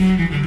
Beurre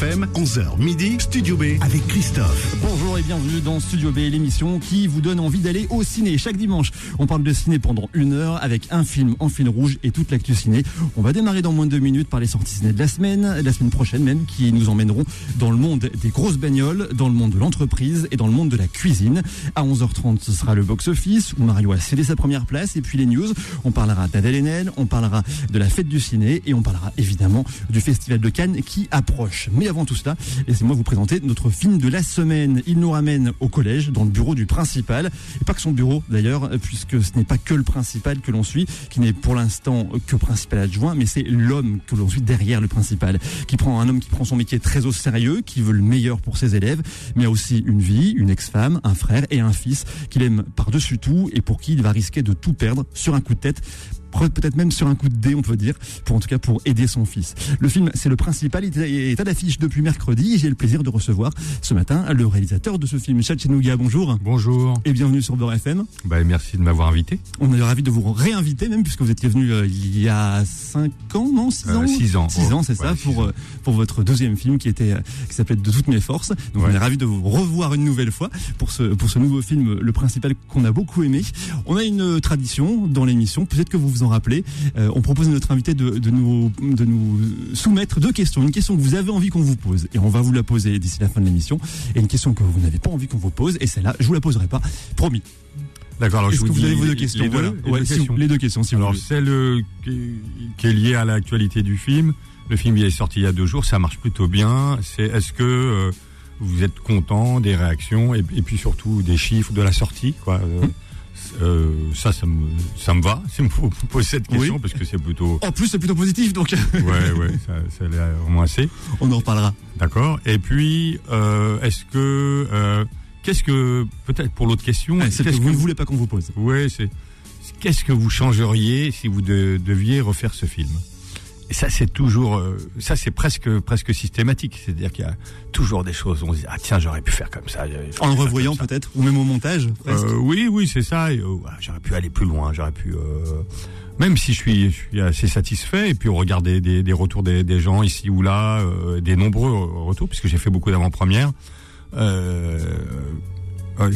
FM, 11h midi, Studio B avec Christophe. Bonjour et bienvenue dans Studio B, l'émission qui vous donne envie d'aller au ciné. Chaque dimanche, on parle de ciné pendant une heure avec un film en fil rouge et toute l'actu ciné. On va démarrer dans moins de deux minutes par les sorties ciné de la semaine, la semaine prochaine même, qui nous emmèneront dans le monde des grosses bagnoles, dans le monde de l'entreprise et dans le monde de la cuisine. À 11h30, ce sera le box-office où Mario a cédé sa première place et puis les news. On parlera d'Adèle Haenel, on parlera de la fête du ciné et on parlera évidemment du festival de Cannes qui approche. Avant tout cela, laissez-moi vous présenter notre film de la semaine. Il nous ramène au collège, dans le bureau du principal. Et pas que son bureau d'ailleurs, puisque ce n'est pas que le principal que l'on suit, qui n'est pour l'instant que principal adjoint, mais c'est l'homme que l'on suit derrière le principal, qui prend un homme qui prend son métier très au sérieux, qui veut le meilleur pour ses élèves, mais a aussi une vie, une ex-femme, un frère et un fils qu'il aime par-dessus tout et pour qui il va risquer de tout perdre sur un coup de tête peut-être même sur un coup de dé, on peut dire, pour en tout cas pour aider son fils. Le film, c'est le principal, il est à l'affiche depuis mercredi. J'ai le plaisir de recevoir ce matin le réalisateur de ce film, Michel Chenouga. Bonjour. Bonjour. Et bienvenue sur Beurre FM. Bah, merci de m'avoir invité. On est ravi de vous réinviter, même puisque vous étiez venu euh, il y a 5 ans, non 6 ans 6 ans. 6 ans, c'est ça, pour, euh, pour votre deuxième film qui était euh, qui s'appelait De toutes mes forces. Donc on est ravi de vous revoir une nouvelle fois pour ce, pour ce nouveau film, le principal qu'on a beaucoup aimé. On a une tradition dans l'émission, peut-être que vous vous en rappelez. on propose à notre invité de, de, nous, de nous soumettre deux questions. Une question que vous avez envie qu'on vous pose, et on va vous la poser d'ici la fin de l'émission, et une question que vous n'avez pas envie qu'on vous pose, et celle-là, je vous la poserai pas, promis. D'accord, alors je Est-ce vous que vous avez vos deux questions les deux, Voilà. les Ouais, deux si vous- questions. les deux questions, si vous Alors voulez. celle euh, qui, qui est liée à l'actualité du film. Le film il est sorti il y a deux jours, ça marche plutôt bien. C'est est-ce que euh, vous êtes content des réactions et, et puis surtout des chiffres de la sortie quoi. euh, Hum. euh, ça, ça me, ça me va. Si vous posez cette question Oui. parce que c'est plutôt, En plus, c'est plutôt positif, donc ouais, ouais, ça, ça a l'air vraiment assez. on en reparlera. D'accord. Et puis, euh, est-ce que, euh, qu'est-ce que, peut-être pour l'autre question, c'est que qu'est-ce vous que ne voulez pas qu'on vous pose. Ouais, c'est. Qu'est-ce que vous changeriez si vous de- deviez refaire ce film? Et ça, c'est toujours, euh, ça, c'est presque, presque systématique. C'est-à-dire qu'il y a toujours des choses. où On se dit, ah tiens, j'aurais pu faire comme ça. En le revoyant peut-être, ou même au montage. Euh, oui, oui, c'est ça. Et, euh, j'aurais pu aller plus loin. J'aurais pu. euh, même si je suis, je suis assez satisfait, et puis on regarde des, des, des retours des, des gens ici ou là, euh, des nombreux retours, puisque j'ai fait beaucoup d'avant-premières.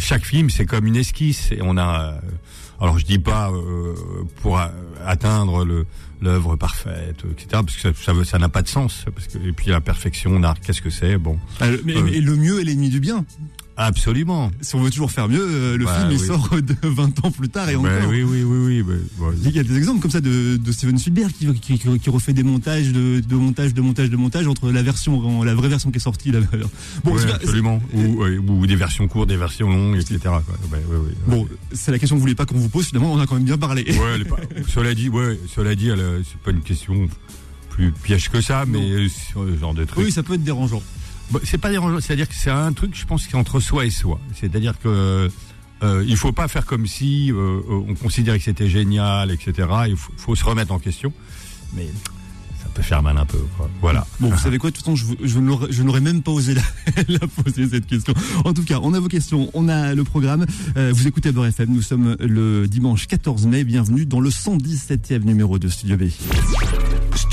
Chaque film, c'est comme une esquisse, et on a. euh, alors je dis pas euh, pour a- atteindre le l'œuvre parfaite, etc. Parce que ça, ça, n'a pas de sens. Parce que et puis la perfection, l'art, qu'est-ce que c'est Bon, Ah, le- mais, euh, mais le mieux est l'ennemi du bien. Absolument. Si on veut toujours faire mieux, euh, le Bah, film il oui. sort de 20 ans plus tard et Ben encore. oui, oui, oui, oui. bon, Il y a des exemples comme ça de, de Steven Spielberg qui, qui, qui- qui refait des montages, de, de montage, de montage, de montage entre la version, la vraie version qui est sortie, la. Bon, Ouais, absolument. Ou, ouais, ou des versions courtes, des versions longues, etc. quoi. Ouais. Bon, c'est la question que vous voulez pas qu'on vous pose. Finalement, on a quand même bien parlé. Pas- cela dit, ouais, cela dit, euh, c'est pas une question plus piège que ça, mais ce genre de truc. Oui, ça peut être dérangeant. Bah, c'est pas dérangeant, c'est-à-dire que c'est un truc, je pense, qui est entre soi et soi. C'est-à-dire que euh, il faut pas faire comme si euh, euh, on considérait que c'était génial, etc. Il faut, faut se remettre en question, mais ça peut faire mal un peu. Quoi. Voilà. Bon, vous savez quoi, de toute façon, je, n'aurais- je n'aurais même pas osé la, la poser cette question. En tout cas, on a vos questions, on a le programme. Euh, vous écoutez Beurre FM, nous sommes le dimanche 14 mai. Bienvenue dans le 117e numéro de Studio B.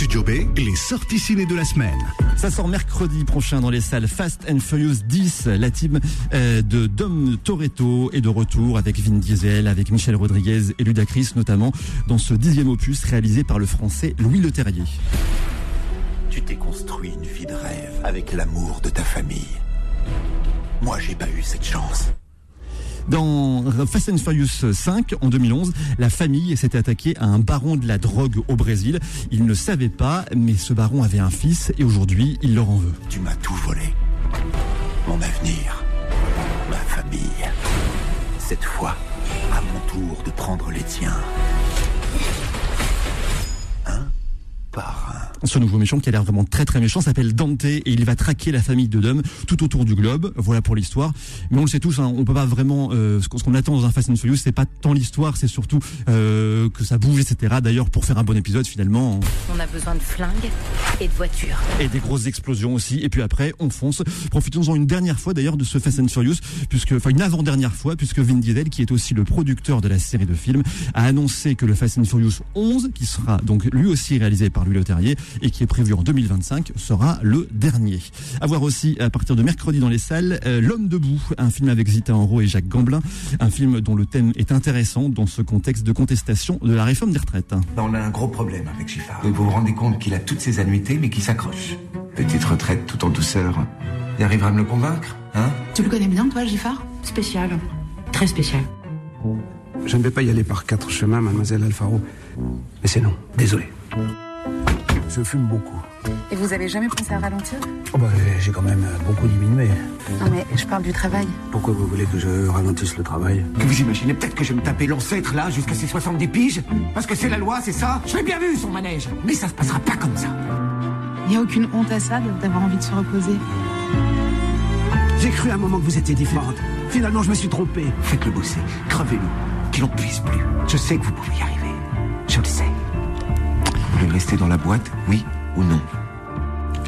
Studio B, les sorties ciné de la semaine. Ça sort mercredi prochain dans les salles Fast and Furious 10. La team euh, de Dom Toretto est de retour avec Vin Diesel, avec Michel Rodriguez et Ludacris notamment dans ce dixième opus réalisé par le français Louis Leterrier. Tu t'es construit une vie de rêve avec l'amour de ta famille. Moi, j'ai pas eu cette chance. Dans Fast and Furious 5, en 2011, la famille s'était attaquée à un baron de la drogue au Brésil. Il ne savait pas, mais ce baron avait un fils et aujourd'hui, il leur en veut. Tu m'as tout volé. Mon avenir, ma famille. Cette fois, à mon tour de prendre les tiens. Un par un. Ce nouveau méchant qui a l'air vraiment très très méchant s'appelle Dante et il va traquer la famille de Dom tout autour du globe. Voilà pour l'histoire. Mais on le sait tous, hein, on peut pas vraiment euh, ce qu'on attend dans un Fast and Furious, c'est pas tant l'histoire, c'est surtout euh, que ça bouge, etc. D'ailleurs, pour faire un bon épisode, finalement, On a besoin de flingues et de voitures. et des grosses explosions aussi. Et puis après, on fonce. Profitons-en une dernière fois d'ailleurs de ce Fast and Furious, puisque enfin une avant-dernière fois, puisque Vin Diesel, qui est aussi le producteur de la série de films, a annoncé que le Fast and Furious 11, qui sera donc lui aussi réalisé par Louis Leterrier, et qui est prévu en 2025 sera le dernier. À voir aussi à partir de mercredi dans les salles L'homme debout, un film avec Zita Enro et Jacques Gamblin, un film dont le thème est intéressant dans ce contexte de contestation de la réforme des retraites. On a un gros problème avec Giffard. Vous vous rendez compte qu'il a toutes ses annuités mais qui s'accroche. Petite retraite tout en douceur. Il arrivera à me le convaincre, hein? Tu le connais bien toi Giffard? Spécial. Très spécial. Je ne vais pas y aller par quatre chemins, mademoiselle Alfaro. Mais c'est non, désolé. Je fume beaucoup. Et vous avez jamais pensé à ralentir? Oh bah, J'ai quand même beaucoup diminué. Non mais je parle du travail. Pourquoi vous voulez que je ralentisse le travail? Que vous imaginez peut-être que je vais me taper l'ancêtre là jusqu'à ses 70 piges? Parce que c'est la loi, c'est ça? Je l'ai bien vu son manège Mais ça se passera pas comme ça. Il n'y a aucune honte à ça d'avoir envie de se reposer. J'ai cru à un moment que vous étiez différente. Finalement, je me suis trompé. Faites-le bosser, crevez-le, qu'il n'en puisse plus. Je sais que vous pouvez y arriver. Je le sais. Rester dans la boîte, oui ou non?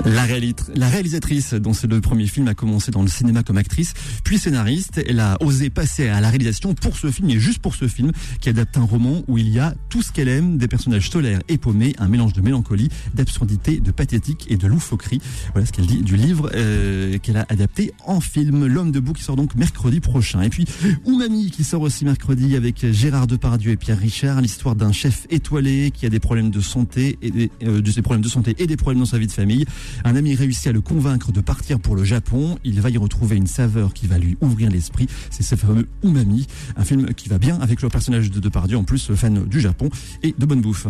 La, réalisatrice, dont c'est le premier film, a commencé dans le cinéma comme actrice, puis scénariste. Elle a osé passer à la réalisation pour ce film, et juste pour ce film, qui adapte un roman où il y a tout ce qu'elle aime, des personnages solaires et paumés, un mélange de mélancolie, d'absurdité, de pathétique et de loufoquerie. Voilà ce qu'elle dit du livre euh, qu'elle a adapté en film. L'homme debout qui sort donc mercredi prochain. Et puis Oumami qui sort aussi mercredi avec Gérard Depardieu et Pierre Richard, l'histoire d'un chef étoilé qui a des problèmes de santé et des, euh, des problèmes de santé et des problèmes dans sa vie de famille. Un ami réussit à le convaincre de partir pour le Japon. Il va y retrouver une saveur qui va lui ouvrir l'esprit. C'est ce fameux umami, un film qui va bien avec le personnage de Depardieu, en plus fan du Japon et de bonne bouffe.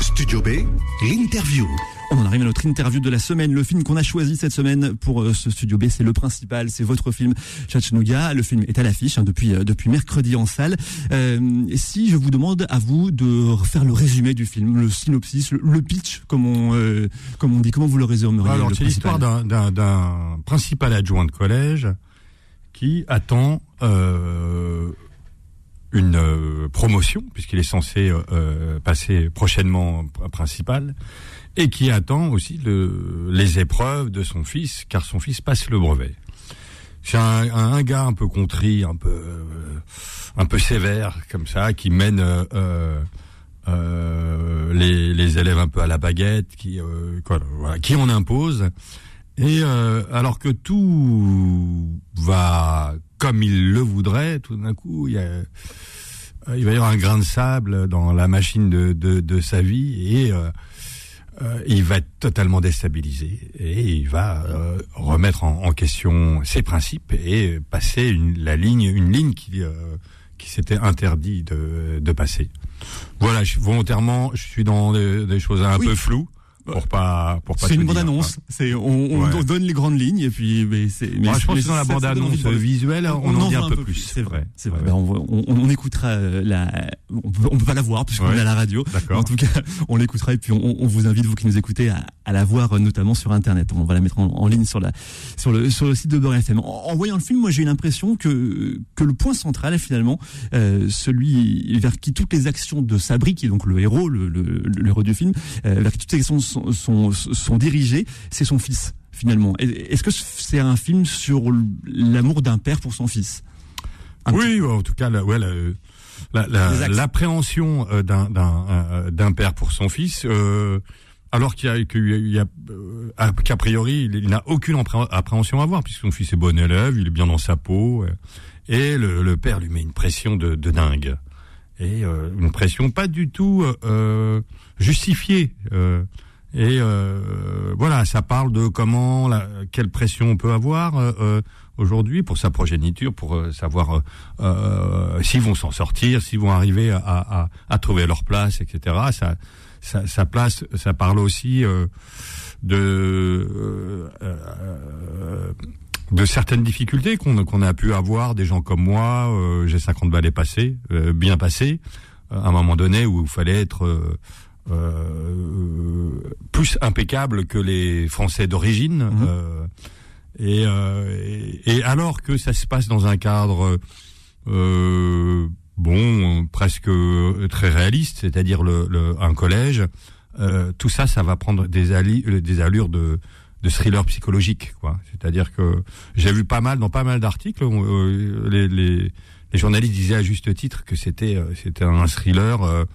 Studio B, l'interview. On en arrive à notre interview de la semaine. Le film qu'on a choisi cette semaine pour euh, ce studio B, c'est le principal, c'est votre film Chattanooga. Le film est à l'affiche hein, depuis euh, depuis mercredi en salle. Euh, si je vous demande à vous de faire le résumé du film, le synopsis, le, pitch, comme on euh, comme on dit, comment vous le résumeriez Alors c'est l'histoire d'un principal adjoint de collège qui attend une promotion puisqu'il est censé passer prochainement principal et qui attend aussi le, les épreuves de son fils, car son fils passe le brevet. C'est un, gars un peu contrit, un peu euh, sévère comme ça, qui mène euh, euh, les, élèves un peu à la baguette, qui quoi, voilà, qui en impose. Et alors que tout va comme il le voudrait, tout d'un coup, il y a il va y avoir un grain de sable dans la machine de, de, de sa vie et euh, il va être totalement déstabilisé et il va euh, remettre en, en, question ses principes et passer une, la ligne, une ligne qui, euh, qui s'était interdit de, de passer. Voilà, je, volontairement, je suis dans des, des choses un peu floues pour pas pour pas c'est une bande annonce c'est on, on, donne les grandes lignes et puis mais c'est mais je pense que dans la bande annonce visuelle on, en dit un, peu plus, c'est vrai c'est vrai. Ben, on, on, écoutera euh, la on peut, on peut pas la voir puisqu'on est à la radio. En tout cas on l'écoutera et puis on, vous invite vous qui nous écoutez à, à, la voir euh, notamment sur internet. On va la mettre en, ligne sur la sur le sur le site de Beurre FM en, voyant le film moi j'ai eu l'impression que que le point central est finalement euh, celui vers qui toutes les actions de Sabri qui est donc le héros le, le, le héros du film euh, vers qui toutes les actions sont, sont, dirigés, c'est son fils finalement. Est-ce que c'est un film sur l'amour d'un père pour son fils? Oui, en tout cas, ouais, l'appréhension euh, d'un euh, d'un père pour son fils. Euh, alors qu'il y a, qu'a priori, il, n'a aucune appréhension à avoir, puisque son fils est bon élève, il est bien dans sa peau, et le, père lui met une pression de, de dingue, et une pression pas du tout justifiée. Et euh, voilà, ça parle de comment, la, quelle pression on peut avoir euh, euh aujourd'hui pour sa progéniture, pour euh, savoir euh, s'ils vont s'en sortir, s'ils vont arriver à, à, à, trouver leur place, etc. Ça, ça, ça place, ça parle aussi de de certaines difficultés qu'on a pu avoir, des gens comme moi, j'ai 50 balais passés, bien passés, à un moment donné où il fallait être euh, plus impeccable que les Français d'origine. Mhm. Euh, euh, et, et, alors que ça se passe dans un cadre bon, presque très réaliste, c'est-à-dire le, le, un collège, tout ça, ça va prendre des, des allures de, de thriller psychologique, quoi. C'est-à-dire que j'ai vu pas mal dans pas mal d'articles, les, les, les, journalistes disaient à juste titre que c'était c'était un thriller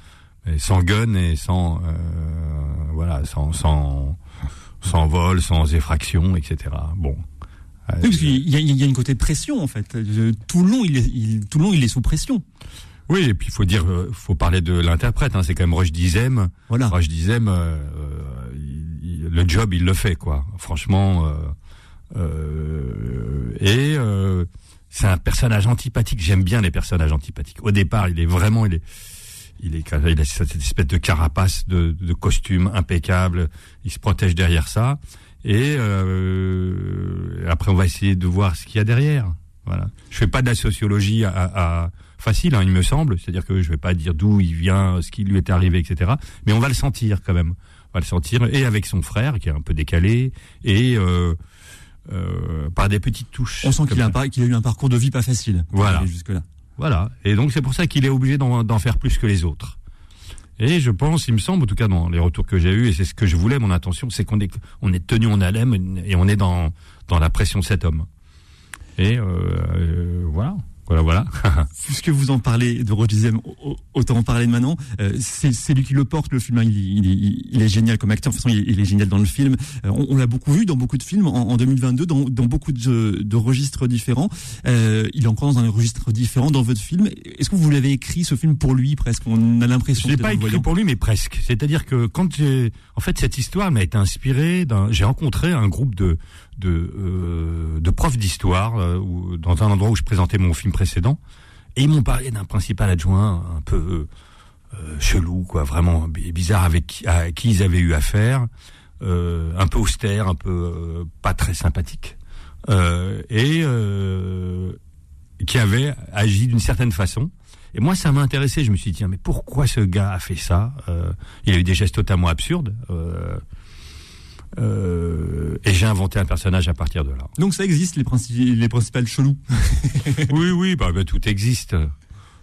et sans gun et sans euh, voilà, sans sans sans vol, sans effraction, etc. Bon. Oui, parce qu'il y, a- il y a une côté pression en fait. Tout le long, il est, il- tout le long, il est sous pression. Oui, et puis il faut dire, euh, faut parler de l'interprète. Hein, c'est quand même Roche Dizem. Voilà. Roche Dizem, euh, euh, il- le job, il le fait, quoi. Franchement. euh, euh, et euh, c'est un personnage antipathique. J'aime bien les personnages antipathiques. Au départ, il est vraiment, il est, il est, il a cette espèce de carapace, de, de costume impeccable. Il se protège derrière ça. Et euh, après, on va essayer de voir ce qu'il y a derrière. Voilà. Je fais pas de la sociologie à, à- facile, hein, il me semble. C'est-à-dire que je vais pas dire d'où il vient, ce qui lui est arrivé, etc. Mais on va le sentir quand même. On va le sentir et avec son frère qui est un peu décalé et euh, euh, par des petites touches. On sent qu'il a, un a eu un parcours de vie pas facile. Voilà. Jusque là. Voilà. Et donc c'est pour ça qu'il est obligé d'en faire plus que les autres. Et je pense, il me semble, en tout cas dans les retours que j'ai eus, et c'est ce que je voulais, mon intention, c'est qu'on est, tenu en haleine et on est dans, dans la pression de cet homme. Et euh, euh, voilà, voilà, voilà. Puisque vous en parlez de Roger autant en parler maintenant. Euh, c'est lui qui le porte le film. hein. Il, il, il- il est génial comme acteur. De toute façon, il, il est génial dans le film. Euh, on on l'a beaucoup vu dans beaucoup de films en, en 2022, dans, dans beaucoup de, de registres différents. Euh, il est encore dans un registre différent dans votre film. Est-ce que vous l'avez écrit ce film pour lui presque? On a Je l'impression. l'ai peut-être, pas écrit voyant. pour lui, mais presque. C'est-à-dire que quand j'ai, en fait, cette histoire m'a été inspirée. J'ai rencontré un groupe de de, euh, de profs d'histoire euh, dans un endroit où je présentais mon film précédent, et ils m'ont parlé d'un principal adjoint un peu euh, chelou, quoi, vraiment bi- bizarre avec qui, qui ils avaient eu affaire, un peu austère, un peu pas très sympathique, et qui avait agi d'une certaine façon. Et moi, ça m'a intéressé. Je me suis dit, mais pourquoi ce gars a fait ça Il a eu des gestes totalement absurdes. Euh, et j'ai inventé un personnage à partir de là. Donc ça existe les, princi- les principales chelous. oui, oui, bah, bah, tout existe.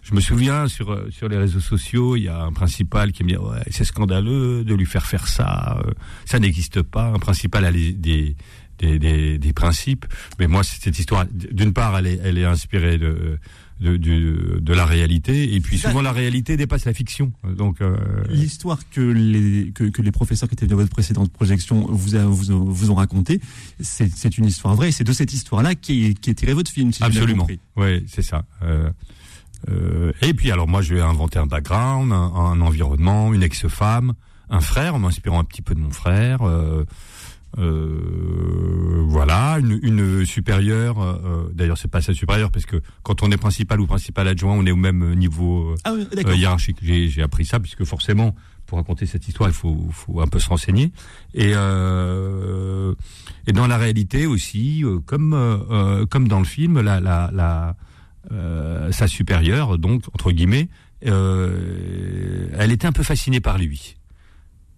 Je me souviens sur euh, sur les réseaux sociaux, il y a un principal qui me dit ouais c'est scandaleux de lui faire faire ça, euh, ça n'existe pas. Un principal a les- des des, des des principes, mais moi cette histoire d'une part elle est elle est inspirée de de, de, de la réalité et puis souvent la réalité dépasse la fiction. Donc euh, L'histoire que les que, que les professeurs qui étaient dans votre précédente projection vous a- vous, ont- vous ont raconté, c'est c'est une histoire vraie. C'est de cette histoire-là qui qui est tiré votre film. Si Absolument. Oui, c'est ça. Euh, euh, et puis alors moi je vais inventer un background, un, un environnement, une ex-femme, un frère, en m'inspirant un petit peu de mon frère. euh, euh, voilà, une, une supérieure. euh, D'ailleurs, c'est pas sa supérieure parce que quand on est principal ou principal adjoint, on est au même niveau euh, Ah oui, euh, hiérarchique. J'ai appris ça puisque forcément, pour raconter cette histoire, il faut, faut un peu se renseigner. Et, euh, et dans la réalité aussi, euh, comme euh, euh, comme dans le film, la, la, la euh, sa supérieure, donc entre guillemets, euh, elle était un peu fascinée par lui.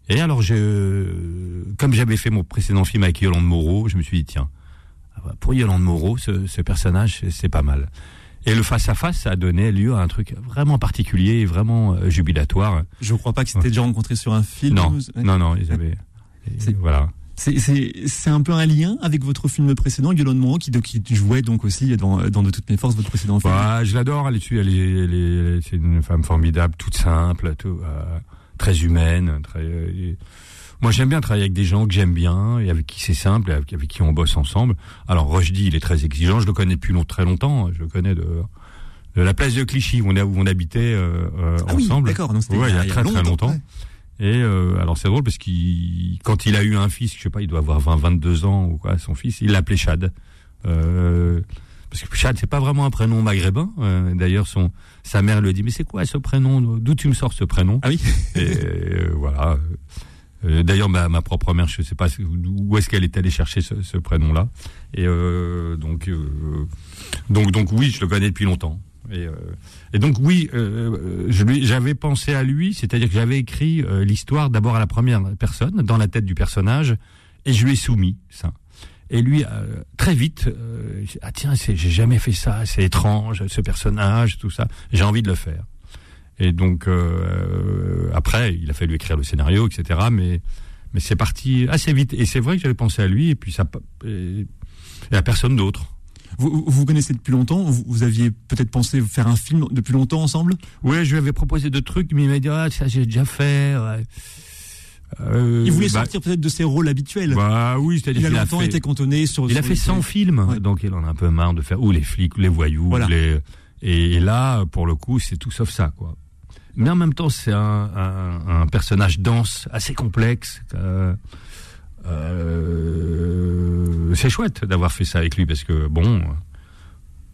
Et alors, je, comme j'avais fait mon précédent film avec Yolande Moreau, je me suis dit tiens, ah bah, pour Yolande Moreau, ce, ce personnage, c'est- pas mal. Et le face à face, ça a donné lieu à un truc vraiment particulier, et vraiment euh, jubilatoire. Je crois pas que c'était déjà rencontré sur un film. Non, Ouais. non, non, ils avaient. Voilà. C'est- un peu un lien avec votre film précédent, Yolande Moreau, qui, qui jouait donc aussi dans, dans De toutes mes forces votre précédent film. Bah, je l'adore, elle est, elle est, elle est- c'est une femme formidable, toute simple, tout, euh, très humaine. Très, euh, moi, j'aime bien travailler avec des gens que j'aime bien et avec qui c'est simple, et avec, avec qui on bosse ensemble. Alors, Rochdy, il est très exigeant. Je le connais depuis long, très longtemps. Je le connais de, de la place de Clichy où on, a, où on habitait euh, euh, Ah oui, ensemble. d'accord. donc c'était Ouais, il y a très très longtemps. ouais. Et euh, alors c'est drôle parce qu'il quand il a eu un fils, je sais pas, il doit avoir 20 22 ans ou quoi, son fils, il l'appelait Chad. Euh, parce que Chad c'est pas vraiment un prénom maghrébin. Euh, D'ailleurs son sa mère lui dit mais c'est quoi ce prénom? D'où tu me sors ce prénom? Ah oui. Et euh, voilà. Euh, D'ailleurs ma, ma propre mère, je sais pas où est-ce qu'elle est allée chercher ce, ce prénom-là. Et donc donc donc oui, je le connais depuis longtemps. Et, et donc oui, j'avais pensé à lui, c'est-à-dire que j'avais écrit l'histoire d'abord à la première personne, dans la tête du personnage, et je lui ai soumis ça. Et lui, euh, très vite, euh, ah tiens, c'est- j'ai jamais fait ça, c'est étrange, ce personnage, tout ça, j'ai envie de le faire. Et donc euh, après, il a fallu écrire le scénario, etc. Mais mais c'est parti assez vite. Et c'est vrai que j'avais pensé à lui, et puis ça et, et à personne d'autre. Vous vous connaissez depuis longtemps? Vous, vous aviez peut-être pensé faire un film depuis longtemps ensemble? Ouais, je lui avais proposé deux trucs, mais il m'a dit ah ça j'ai déjà fait. ouais. Euh, Il voulait bah, sortir peut-être de ses rôles habituels. Bah oui, c'est-à-dire il a qu'il a longtemps fait- été cantonné sur. Il a fait les- 100 films, Ouais. donc il en a un peu marre de faire ou les flics, ou les voyous, Voilà. les et, et là, pour le coup, c'est tout sauf ça, quoi. Mais en même temps, c'est un, un, un personnage dense, assez complexe. euh, euh, c'est chouette d'avoir fait ça avec lui parce que bon,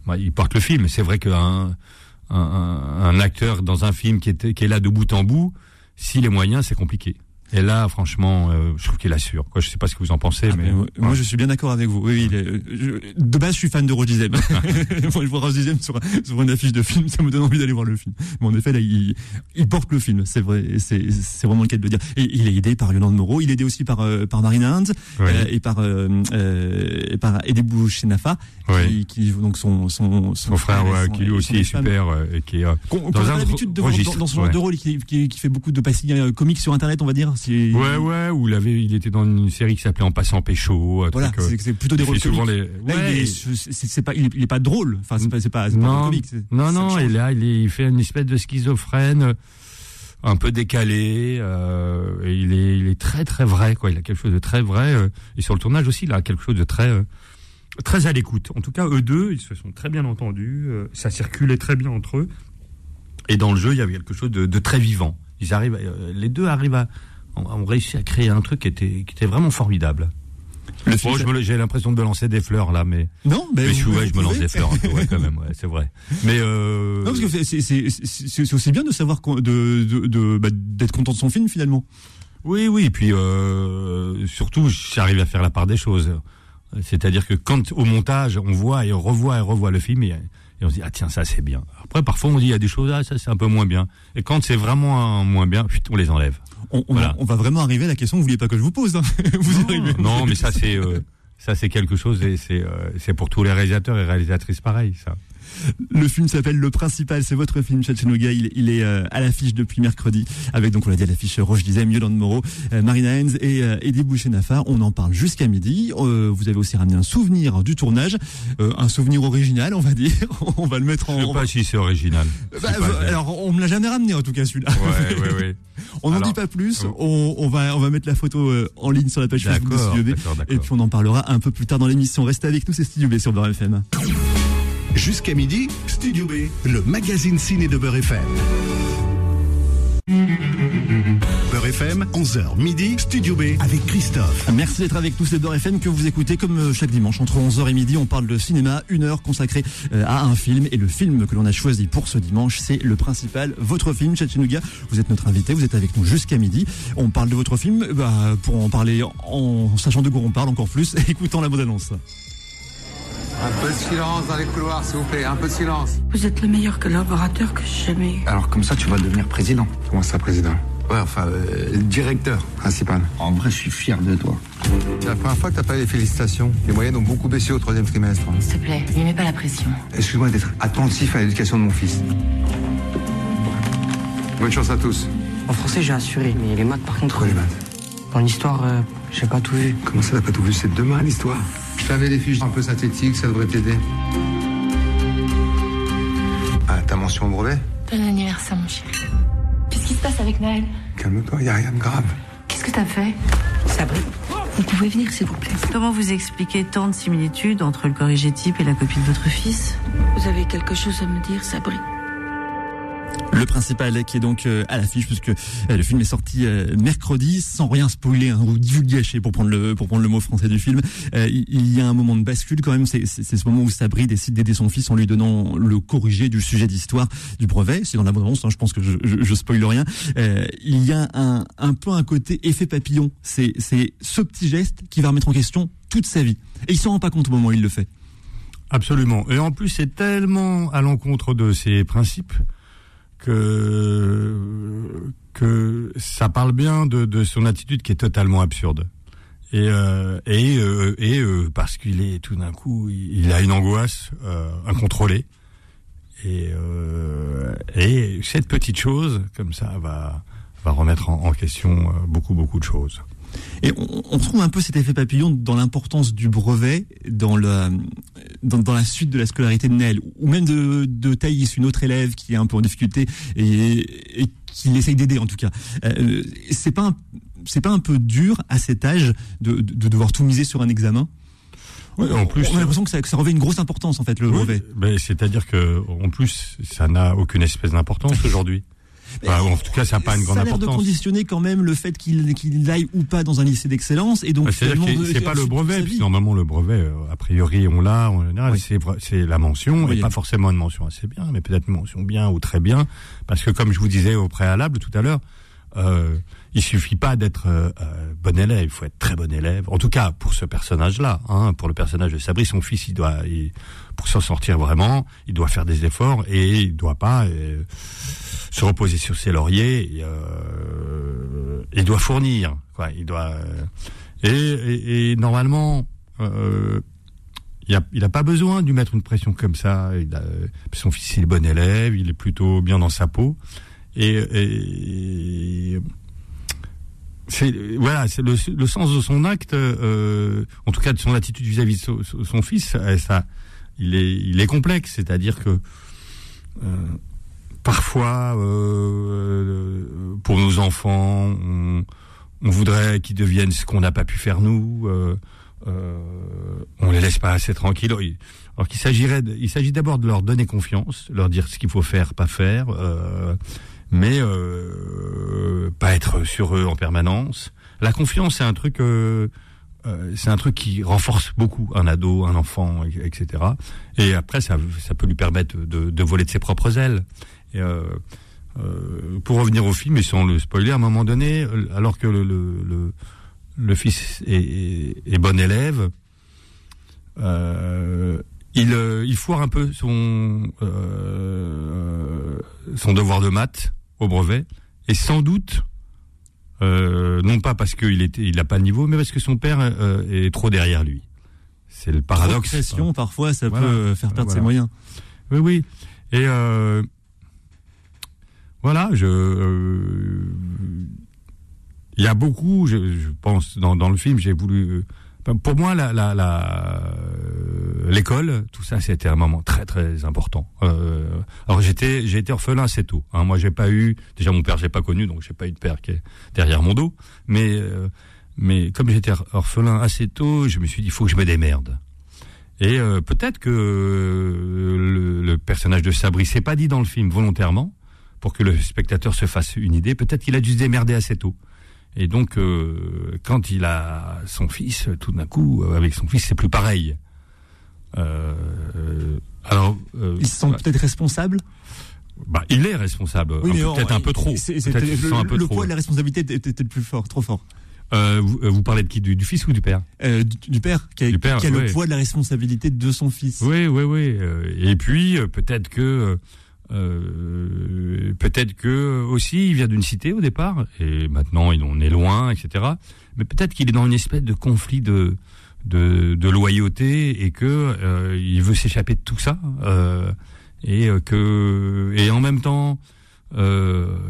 bah, il porte le film. C'est vrai qu'un un, acteur dans un film qui, était, qui est là de bout en bout, s'il est moyen, c'est compliqué. Et là, franchement, euh, je trouve qu'il assure. Quoi. Je sais pas ce que vous en pensez, Ah, mais moi, moi, je suis bien d'accord avec vous. Oui, il est- je- de base, je suis fan de Roger Dizem. Moi, je vois Dizem sur, sur une affiche de film, ça me donne envie d'aller voir le film. Mais en effet, là, il, il porte le film, c'est vrai. C'est vraiment le cas de le dire. Et il est aidé par Yolande Moreau, il est aidé aussi par, euh, par Marina Ouais. euh, et par, euh, et par Ouais. qui, qui joue donc son, son, son frère, ouais, son- qui lui aussi est super, et qui est, dans a un l'habitude de voir dans, dans ce genre ouais. de rôle, qui, qui, qui fait beaucoup de passing comiques sur Internet, on va dire. Si- Ouais, ouais, où il avait, il était dans une série qui s'appelait En passant pécho. Voilà, euh, c'est plutôt des il rôles souvent les. Là, il est, c'est pas, il est, il est pas drôle. Enfin, c'est pas, c'est pas, c'est pas un non, comique. non, non, change. et là, il, est, il fait une espèce de schizophrène, euh, un peu décalé. Euh, et il est, il est très, très vrai, quoi. Il a quelque chose de très vrai. euh, et sur le tournage aussi, il a quelque chose de très, euh, très à l'écoute. En tout cas, eux deux, ils se sont très bien entendus. euh, ça circulait très bien entre eux. Et dans le jeu, il y avait quelque chose de, de très vivant. Ils arrivent, euh, les deux arrivent à, ont, ont réussi à créer un truc qui était, qui était vraiment formidable. J'ai l'impression de me lancer des fleurs là, mais, non, ben, mais je, ouais, me lance des fleurs un peu, ouais, quand même, ouais, c'est vrai. Mais euh, Non, parce que c'est- aussi bien de savoir qu'on- de, de, de- bah, d'être content de son film finalement. oui, oui, et puis euh, surtout, j'arrive à faire la part des choses. C'est-à-dire que quand au montage, on voit et on revoit et revoit le film et, et on se dit ah tiens ça c'est bien. Après parfois on dit il y a des choses ah ça c'est un peu moins bien. Et quand c'est vraiment un moins bien, putain, on les enlève. On, on, Voilà. on va vraiment arriver à la question que vous vouliez pas que je vous pose. hein. Vous y arrivez. Non, mais ça c'est euh, ça c'est quelque chose et c'est euh, c'est pour tous les réalisateurs et réalisatrices pareil ça. Le film s'appelle Le Principal, c'est votre film, Chattanooga. Il, il est euh, à l'affiche depuis mercredi, avec donc on l'a dit à l'affiche Roche Dizem, Yolande Moreau, euh, Marina Hens et euh, Eddie Bouchenafa. On en parle jusqu'à midi. Euh, vous avez aussi ramené un souvenir du tournage, euh, un souvenir original, on va dire. on va le mettre Je en. sais on pas va- si c'est original. Bah, euh, alors, on me l'a jamais ramené en tout cas celui-là. ouais, ouais, ouais. On n'en dit pas plus. On, on va on va mettre la photo en ligne sur la page Facebook de Studio B. Et puis on en parlera un peu plus tard dans l'émission. Restez avec nous, c'est Studio B sur Beurre FM. Jusqu'à midi, Studio B, le magazine ciné de Beurre FM. Beurre FM, 11h midi, Studio B avec Christophe. Merci d'être avec nous, c'est Beurre FM que vous écoutez comme euh, chaque dimanche entre 11h et midi. On parle de cinéma, une heure consacrée euh, à un film. Et le film que l'on a choisi pour ce dimanche, c'est le principal, votre film, Chattanooga. Vous êtes notre invité, vous êtes avec nous jusqu'à midi. On parle de votre film. Bah, pour en parler en sachant de quoi on parle encore plus, écoutons la bande-annonce. Un peu de silence dans les couloirs, s'il vous plaît, un peu de silence. Vous êtes le meilleur collaborateur que j'ai jamais eu. Alors comme ça, tu vas devenir président. Comment ça, président Ouais, enfin, euh, directeur principal. En vrai, je suis fier de toi. C'est la première fois que t'as pas les félicitations. Les moyennes ont beaucoup baissé au troisième trimestre. S'il te plaît, lui mets pas la pression. Excuse-moi d'être attentif à l'éducation de mon fils. Bonne chance à tous. En français, j'ai assuré, mais les maths, par contre, Pourquoi les maths dans l'histoire, euh, j'ai pas tout vu. Comment ça, t'as pas tout vu? C'est demain l'histoire. Je t'avais des fiches un peu synthétiques, ça devrait t'aider. Ah, ta mention au brevet Bon anniversaire, mon chéri. Qu'est-ce qui se passe avec Naël Calme-toi, y a rien de grave. Qu'est-ce que t'as fait? Sabri, vous pouvez venir, s'il vous plaît. Comment vous expliquez tant de similitudes entre le corrigé type et la copie de votre fils? Vous avez quelque chose à me dire, Sabri? Le principal qui est donc euh, à l'affiche puisque euh, le film est sorti euh, mercredi sans rien spoiler hein, ou divulgacher pour prendre le pour prendre le mot français du film. Il, y a un moment de bascule quand même. C'est ce moment où Sabri décide d'aider son fils en lui donnant le corrigé du sujet d'histoire du brevet. C'est dans la bande annonce. Hein, je pense que je, je, spoile rien. Il y a un peu un côté effet papillon. C'est c'est ce petit geste qui va remettre en question toute sa vie. Et il s'en rend pas compte au moment où il le fait. Absolument. Et en plus, c'est tellement à l'encontre de ses principes que ça parle bien de, son attitude qui est totalement absurde. Et euh, euh, euh, parce qu'il est tout d'un coup, il a une angoisse incontrôlée. Et et cette petite chose comme ça va remettre en, en question beaucoup beaucoup de choses. Et on, on retrouve un peu cet effet papillon dans l'importance du brevet, dans le dans, dans, la suite de la scolarité de Nel, ou même de, de Thaïs, une autre élève qui est un peu en difficulté et, et qui essaye d'aider en tout cas. Euh, c'est pas c'est pas un peu dur à cet âge de, de, devoir tout miser sur un examen? Oui, en plus, on a l'impression que ça, que ça, revêt une grosse importance en fait le brevet. C'est-à-dire que en plus ça n'a aucune espèce d'importance aujourd'hui. Bah, en tout cas, ça n'a pas une grande importance. Ça a l'air de conditionner quand même le fait qu'il qu'il aille ou pas dans un lycée d'excellence. Et donc, bah, c'est pas le brevet, puisque normalement le brevet, euh, a priori, on l'a en général. C'est la mention, et pas forcément une mention assez bien, mais peut-être une mention bien ou très bien, parce que comme je vous disais au préalable tout à l'heure, euh, il suffit pas d'être euh, euh, bon élève, il faut être très bon élève. En tout cas, pour ce personnage-là, hein, pour le personnage de Sabri, son fils, il doit, pour s'en sortir vraiment, il doit faire des efforts et il doit pas euh, se reposer sur ses lauriers. Euh, il doit fournir, quoi. Il doit et, et, normalement. Euh, il n'a a pas besoin de lui mettre une pression comme ça. Son fils il est bon élève, il est plutôt bien dans sa peau. Et, voilà, le, sens de son acte, euh, en tout cas de son attitude vis-à-vis de son, fils, euh, ça, il est, complexe. C'est-à-dire que euh, parfois, euh, pour nos enfants, on, on voudrait qu'ils deviennent ce qu'on n'a pas pu faire nous. Euh, euh, on les laisse pas assez tranquilles. Alors qu'il s'agirait, il s'agit d'abord de leur donner confiance, leur dire ce qu'il faut faire, pas faire. Euh, mais euh, pas être sur eux en permanence. La confiance, c'est un truc, euh, euh, c'est un truc qui renforce beaucoup un ado, un enfant, etc. Et après, ça, ça peut lui permettre de, de voler de ses propres ailes. Et, euh, euh, pour revenir au film, et sans le spoiler, à un moment donné, alors que le, le, le, le fils est, est, bon élève, euh, il, il foire un peu son euh, son devoir de maths au brevet, et sans doute, euh, non pas parce qu'il était, il n'a pas le niveau, mais parce que son père euh, est trop derrière lui. C'est le paradoxe. La pression, parfois, ça peut faire perdre ses moyens. Oui, oui. Et euh, voilà, je. Euh, il y a beaucoup, je, pense, dans, dans le film, j'ai voulu pour moi, la, euh, l'école, tout ça, c'était un moment très très important. Euh, alors j'étais j'ai été orphelin assez tôt. Hein. Moi, j'ai pas eu déjà mon père, j'ai pas connu, donc j'ai pas eu de père qui est derrière mon dos. Mais euh, mais comme j'étais orphelin assez tôt, je me suis dit il faut que je me démerde. Et euh, peut-être que le, le, personnage de Sabri s'est pas dit dans le film volontairement pour que le spectateur se fasse une idée. Peut-être qu'il a dû se démerder assez tôt. Et donc, euh, quand il a son fils, tout d'un coup, euh, avec son fils, c'est plus pareil. Euh, alors, il se sent peut-être responsable. Bah, il est responsable. Oui, peut-être un peu trop. le, le poids de la responsabilité était, le plus fort, trop fort. Euh, vous, vous, parlez de qui? Du, du, fils ou du père? Euh, du, du, père, qui a, du père, qui a le poids de la responsabilité de son fils. Oui, oui, oui. Et puis peut-être que euh, peut-être que aussi il vient d'une cité au départ et maintenant il en est loin, etc. Mais peut-être qu'il est dans une espèce de conflit de loyauté et que euh, il veut s'échapper de tout ça euh, et que et en même temps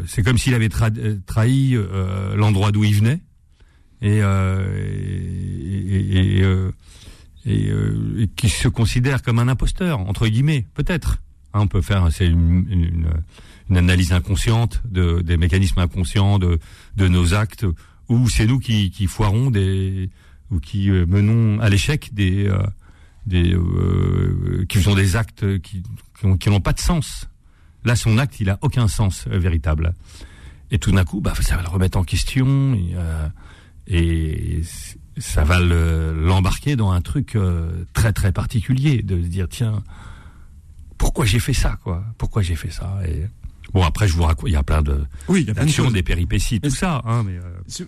c'est comme s'il avait trahi l'endroit d'où il venait et, et, et qui se considère comme un imposteur entre guillemets peut-être Hein, on peut faire c'est une, analyse inconsciente de, des mécanismes inconscients de, nos actes, ou c'est nous qui, foirons ou qui euh, menons à l'échec des euh, euh, qui faisons des actes qui n'ont pas de sens. Là, son acte, il a aucun sens véritable. Et tout d'un coup, bah, ça va le remettre en question et ça va l'embarquer dans un truc très très particulier de se dire tiens pourquoi j'ai fait ça, quoi? Pourquoi j'ai fait ça? Et... Bon, après, je vous raconte, il y a plein de oui, il y a d'actions, des péripéties, tout ça. Hein, mais euh... sur,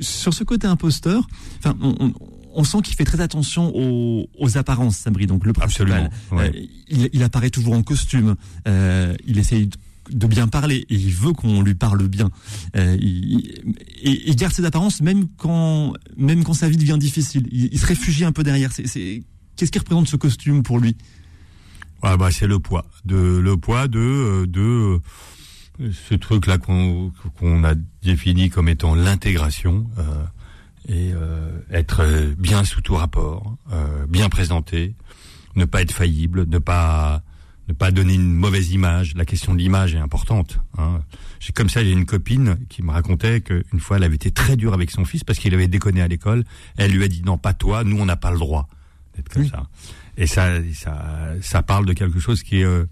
sur, ce côté imposteur, enfin, on, on, on sent qu'il fait très attention aux, aux apparences, Sabri, donc le principal. Ouais. Euh, il, il, apparaît toujours en costume. Euh, il essaye de bien parler et il veut qu'on lui parle bien. Euh, il, et il garde ses apparences même quand même quand sa vie devient difficile. Il, il se réfugie un peu derrière. C'est, qu'est-ce qui représente ce costume pour lui? Ah bah c'est le poids de le poids de euh, de euh, ce truc là qu'on qu'on a défini comme étant l'intégration euh, et euh, être bien sous tout rapport, euh, bien présenté, ne pas être faillible, ne pas ne pas donner une mauvaise image. La question de l'image est importante. Hein. J'ai comme ça, j'ai une copine qui me racontait qu'une fois, elle avait été très dure avec son fils parce qu'il avait déconné à l'école. Elle lui a dit non, pas toi, nous on n'a pas le droit d'être comme ça. Et ça, ça, ça parle de quelque chose qui euh,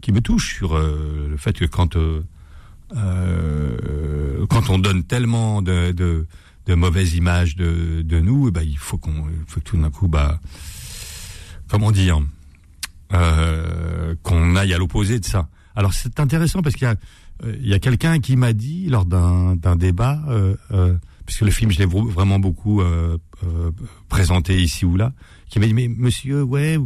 qui me touche sur euh, le fait que quand euh, euh, quand on donne tellement de, de, de mauvaises images de, de nous, bah, il faut qu'on, faut tout d'un coup, bah, comment dire, euh, qu'on aille à l'opposé de ça. Alors c'est intéressant parce qu'il y a, euh, il y a quelqu'un qui m'a dit lors d'un, d'un débat, puisque le film je l'ai vraiment beaucoup présenté ici ou là, qui m'a dit mais monsieur ouais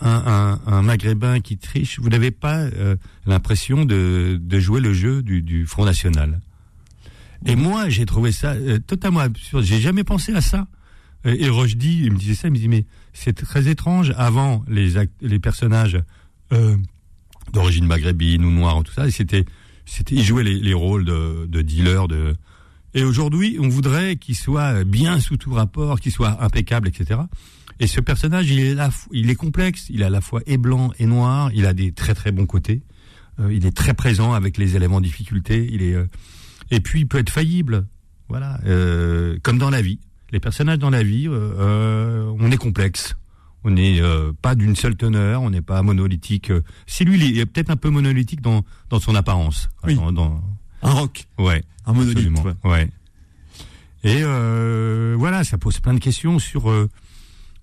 un, un, un maghrébin qui triche, vous n'avez pas euh, l'impression de, de jouer le jeu du, du Front National? Et moi j'ai trouvé ça euh, totalement absurde. J'ai jamais pensé à ça. Euh, Et Rochdy, il me disait ça, il me dit mais c'est très étrange. Avant les les personnages euh, d'origine maghrébine ou noire ou tout ça, et c'était c'était ils jouaient les, les rôles de, de dealers de et aujourd'hui on voudrait qu'il soit bien sous tout rapport, qu'il soit impeccable, etc. Et ce personnage, il est là, il est complexe. Il est à la fois et blanc et noir. Il a des très très bons côtés. Euh, il est très présent avec les éléments de difficulté. Il est euh, et puis il peut être faillible. Voilà, euh, comme dans la vie. Les personnages dans la vie, euh, euh, on est complexe. On n'est euh, pas d'une seule teneur. On n'est pas monolithique. Si lui, il est peut-être un peu monolithique dans dans son apparence. Oui. Dans- dans- Un rock. Ouais. Un monolithe, ouais. Ouais. Et euh, voilà, ça pose plein de questions sur euh,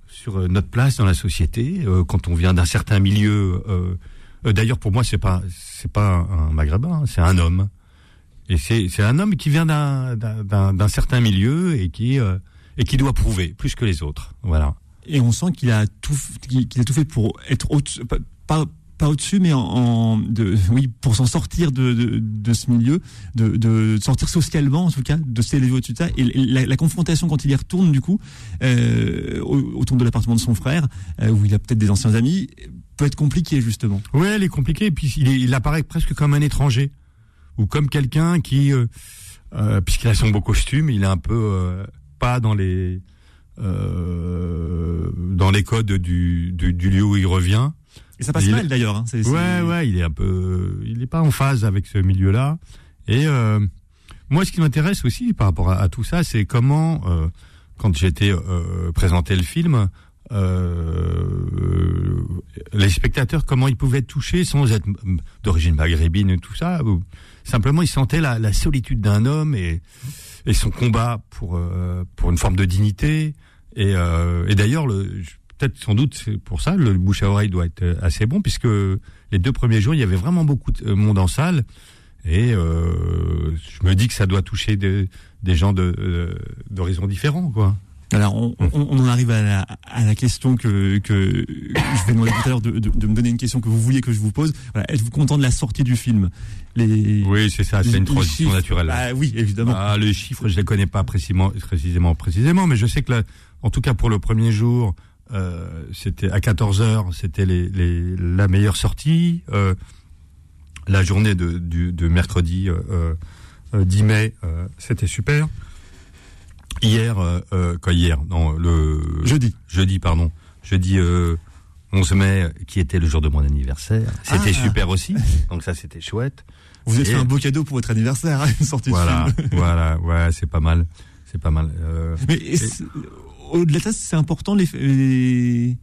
sur euh, notre place dans la société euh, quand on vient d'un certain milieu. euh, D'ailleurs, pour moi, c'est pas c'est pas un, maghrébin, hein, c'est un homme. Et c'est un homme qui vient d'un certain milieu et qui et qui doit prouver plus que les autres. Voilà. Et on sent qu'il a tout, qu'il a tout fait pour être au pas, pas, au-dessus, mais en, en- de, oui, pour s'en sortir de, de, de ce milieu, de, de sortir socialement en tout cas, de s'élever au-dessus de ça. Et la, la confrontation quand il y retourne du coup euh, au- autour de l'appartement de son frère, euh, où il a peut-être des anciens amis, peut être compliqué justement. Ouais, elle est compliquée. Et puis il, il apparaît presque comme un étranger ou comme quelqu'un qui, euh, euh, puisqu'il a son beau costume, il est un peu euh, pas dans les dans les codes du, du, du lieu où il revient. Et ça passe Il- mal d'ailleurs. Hein, Ouais, ouais, il est un peu, il est pas en phase avec ce milieu-là. Et euh, moi, ce qui m'intéresse aussi par rapport à, à tout ça, c'est comment, euh, quand j'étais euh, présenté le film, euh, les spectateurs, comment ils pouvaient être touchés sans être d'origine maghrébine et tout ça. ou simplement, ils sentaient la, la solitude d'un homme et, et son combat pour euh, pour une forme de dignité. Et, euh, et d'ailleurs, le je- peut-être sans doute c'est pour ça le bouche à oreille doit être euh, assez bon puisque les deux premiers jours il y avait vraiment beaucoup de euh, monde en salle et euh, je me dis que ça doit toucher des, des gens de euh, d'horizons différents quoi. Alors, on, on, on en arrive à la, à la question que, que je vais demander tout à l'heure de, de, de me donner une question que vous vouliez que je vous pose. Voilà, Êtes-vous content de la sortie du film? Les, Oui, c'est ça, c'est une transition naturelle. Ah oui, évidemment. Ah, les chiffres, je les connais pas précisément, précisément, précisément, mais je sais que, là, en tout cas pour le premier jour, euh, c'était à 14 heures, c'était les, les, la meilleure sortie. Euh, la journée de, du, de mercredi euh, euh, 10 mai, euh, c'était super. Hier, quoi hier Non, le jeudi. Jeudi, pardon. Jeudi euh, 11 mai, qui était le jour de mon anniversaire. C'était Ah. super aussi. Donc ça, c'était chouette. Vous avez fait un beau cadeau pour votre anniversaire, hein, une sortie voilà, de film. voilà, ouais, c'est pas mal, c'est pas mal. Mais au-delà de ça, c'est important. Les, les-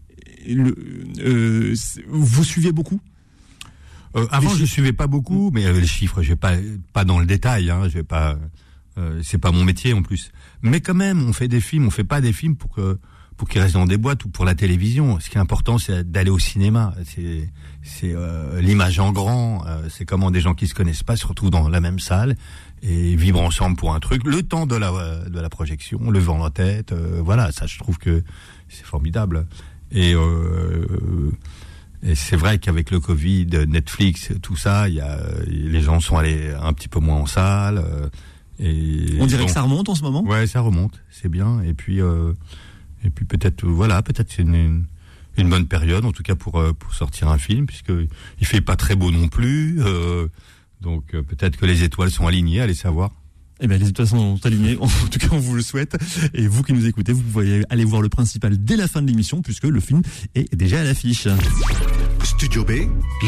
le, euh, vous suivez beaucoup? Euh, avant, je suivais pas beaucoup, mais euh, les chiffres, je vais pas pas dans le détail. Hein, je vais pas, euh, c'est pas mon métier en plus. Mais quand même, on fait des films, on fait pas des films pour que pour qu'ils restent dans des boîtes ou pour la télévision. Ce qui est important, c'est d'aller au cinéma. C'est c'est euh, l'image en grand. euh, c'est comment des gens qui se connaissent pas se retrouvent dans la même salle et vivre ensemble pour un truc. Le temps de la de la projection, le vent en tête. euh, voilà, ça, je trouve que c'est formidable. Et euh, et c'est vrai qu'avec le Covid, Netflix, tout ça, il y a les gens sont allés un petit peu moins en salle. euh, et On dirait donc- que ça remonte en ce moment. Ouais, ça remonte, c'est bien. Et puis, euh, et puis peut-être, euh, voilà, peut-être c'est une, une, une bonne période, en tout cas pour euh, pour sortir un film, puisque il fait pas très beau non plus. euh, donc euh, peut-être que les étoiles sont alignées, allez savoir. Eh bien, les étoiles sont alignées. En tout cas, on vous le souhaite. Et vous qui nous écoutez, vous pouvez aller voir le principal dès la fin de l'émission, puisque le film est déjà à l'affiche. Studio B,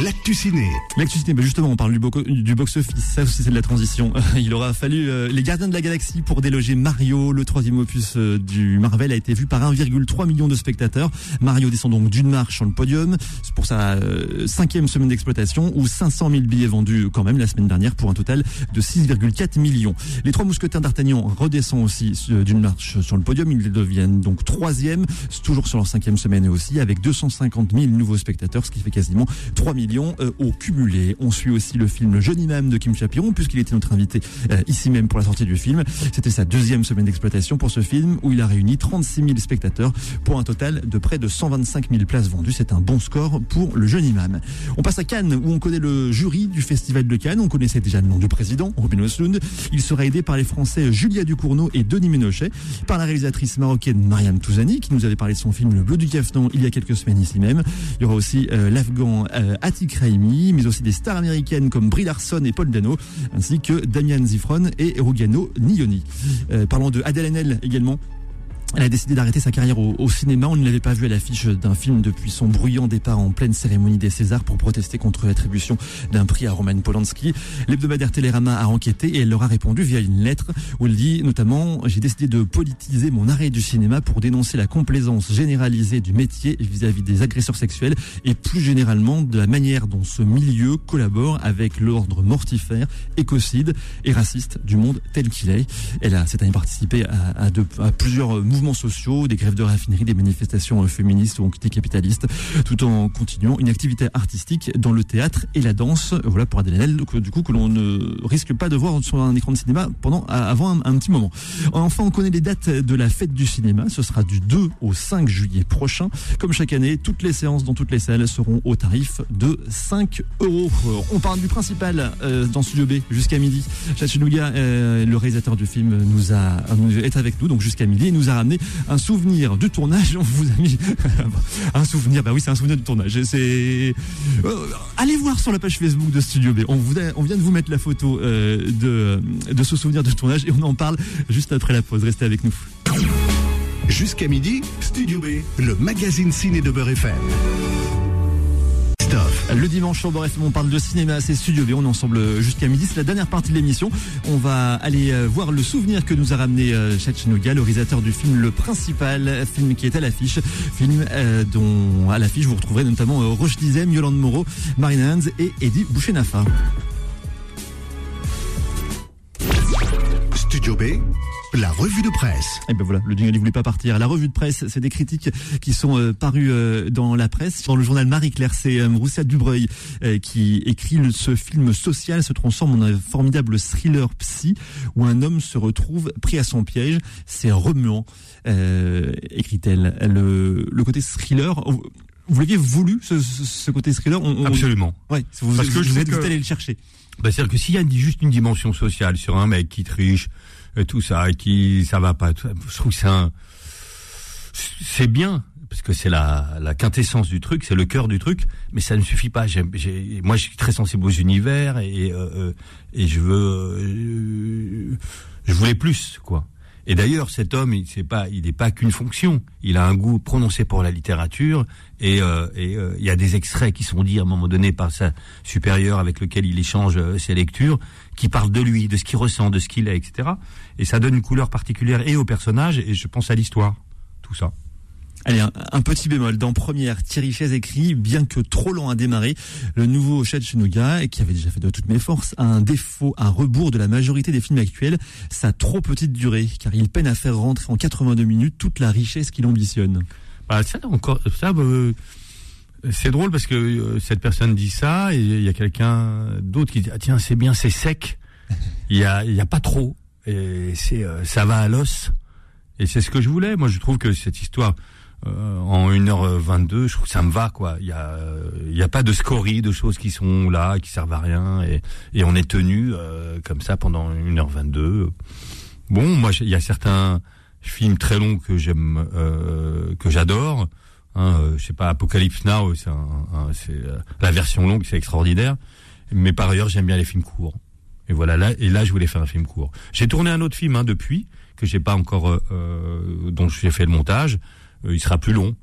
l'actu ciné. L'actu ciné, ben justement, on parle du, box-office. Ça aussi, c'est de la transition. Il aura fallu euh, les Gardiens de la Galaxie pour déloger Mario. Le troisième opus euh, du Marvel a été vu par 1,3 million de spectateurs. Mario descend donc d'une marche sur le podium pour sa euh, cinquième semaine d'exploitation, ou 500 000 billets vendus quand même la semaine dernière pour un total de 6,4 millions. Les trois mousquetaires d'Artagnan redescendent aussi d'une marche sur le podium. Ils deviennent donc troisième, toujours sur leur cinquième semaine aussi, avec 250 000 nouveaux spectateurs, ce qui quasiment 3 millions euh, au cumulé. On suit aussi le film Le jeune imam de Kim Chapiron, puisqu'il était notre invité euh, ici même pour la sortie du film. C'était sa deuxième semaine d'exploitation pour ce film, où il a réuni 36 000 spectateurs pour un total de près de 125 000 places vendues. C'est un bon score pour Le jeune imam. On passe à Cannes, où on connaît le jury du Festival de Cannes. On connaissait déjà le nom du président, Robin Oslund. Il sera aidé par les Français Julia Ducournau et Denis Ménochet, par la réalisatrice marocaine Mariam Touzani, qui nous avait parlé de son film Le Bleu du Cafeton il y a quelques semaines ici même. Il y aura aussi euh, l'Afghan euh, Atik Raimi, mais aussi des stars américaines comme Brie Larson et Paul Dano, ainsi que Damian Zifron et Rugano Nioni. Euh, parlons de Adèle Haenel également, elle a décidé d'arrêter sa carrière au, cinéma. On ne l'avait pas vue à l'affiche d'un film depuis son bruyant départ en pleine cérémonie des Césars pour protester contre l'attribution d'un prix à Roman Polanski. L'hebdomadaire Télérama a enquêté et elle leur a répondu via une lettre où elle dit notamment J'ai décidé de politiser mon arrêt du cinéma pour dénoncer la complaisance généralisée du métier vis-à-vis des agresseurs sexuels et plus généralement de la manière dont ce milieu collabore avec l'ordre mortifère, écocide et raciste du monde tel qu'il est. Elle a cette année participé à, plusieurs mouvements sociaux, des grèves de raffinerie, des manifestations euh, féministes ou anticapitalistes, tout en continuant une activité artistique dans le théâtre et la danse. Voilà pour Adèle du coup que l'on ne risque pas de voir sur un écran de cinéma pendant avant un, petit moment. Enfin, on connaît les dates de la fête du cinéma. Ce sera du 2 au 5 juillet prochain. Comme chaque année, toutes les séances dans toutes les salles seront au tarif de 5 euros. On parle du principal euh, dans Studio B jusqu'à midi. Chachinouga, euh, le réalisateur du film, nous a est avec nous donc jusqu'à midi et nous a ramené un souvenir du tournage. On vous a mis un souvenir. Bah oui, c'est un souvenir du tournage. Euh, allez voir sur la page Facebook de Studio B. On, vient de vous mettre la photo euh, de, de ce souvenir du tournage et on en parle juste après la pause. Restez avec nous. Jusqu'à midi, Studio B, le magazine ciné de Beurre FM. Le dimanche sur Beurre on parle de cinéma, c'est Studio B, on est ensemble jusqu'à midi, c'est la dernière partie de l'émission. On va aller euh, voir le souvenir que nous a ramené euh, Chachinoga, le réalisateur du film Le Principal, film qui est à l'affiche, film euh, dont à l'affiche vous retrouverez notamment Roche Dizem, Yolande Moreau, Marina Hans et Eddie Boucher-Nafa. Studio B, la revue de presse. Et ben voilà, le jingle ne voulait pas partir. La revue de presse, c'est des critiques qui sont euh, parues euh, dans la presse. Dans le journal Marie-Claire, c'est euh, Roussette Dubreuil euh, qui écrit ce film social se transforme en un formidable thriller psy où un homme se retrouve pris à son piège. C'est remuant, écrit-elle. Le, le côté thriller vous l'aviez voulu ce, ce, côté thriller? On, Absolument. Ouais, vous, Parce que vous êtes, allé le chercher. Bah, C'est-à-dire que s'il y a juste une dimension sociale sur un mec qui triche, et tout ça, et qui ça va pas, je trouve que c'est bien parce que c'est la, la quintessence du truc, c'est le cœur du truc, mais ça ne suffit pas. Moi, je suis très sensible aux univers et euh, euh et je veux, euh, je voulais plus quoi. Et d'ailleurs, cet homme, il n'est pas, pas qu'une fonction. Il a un goût prononcé pour la littérature, et, euh, et euh, il y a des extraits qui sont dits à un moment donné par sa supérieure avec lequel il échange euh, ses lectures, qui parlent de lui, de ce qu'il ressent, de ce qu'il est, etc. Et ça donne une couleur particulière et au personnage, et je pense à l'histoire, tout ça. Allez, un, petit bémol. Dans Première, Thierry Chaise écrit, bien que trop lent à démarrer, le nouveau et qui avait déjà fait de toutes mes forces, a un défaut, un rebours de la majorité des films actuels, sa trop petite durée, car il peine à faire rentrer en 82 minutes toute la richesse qu'il ambitionne. Bah, ça, encore, ça, bah, c'est drôle parce que euh, cette personne dit ça et il y a quelqu'un d'autre qui dit ah, tiens c'est bien c'est sec il y a il y a pas trop et c'est euh, ça va à l'os et c'est ce que je voulais moi je trouve que cette histoire euh, en 1h22, je trouve que ça me va quoi. Il y a il y a pas de scorie, de choses qui sont là, qui servent à rien et, et on est tenu euh, comme ça pendant 1h22. Bon, moi il y a certains films très longs que j'aime euh, que j'adore. Hein, je sais pas Apocalypse Now, c'est la version longue, c'est extraordinaire. Mais par ailleurs, j'aime bien les films courts. Et voilà, là, et là, je voulais faire un film court. J'ai tourné un autre film hein, depuis que j'ai pas encore, euh, euh, dont j'ai fait le montage. Euh, il sera plus long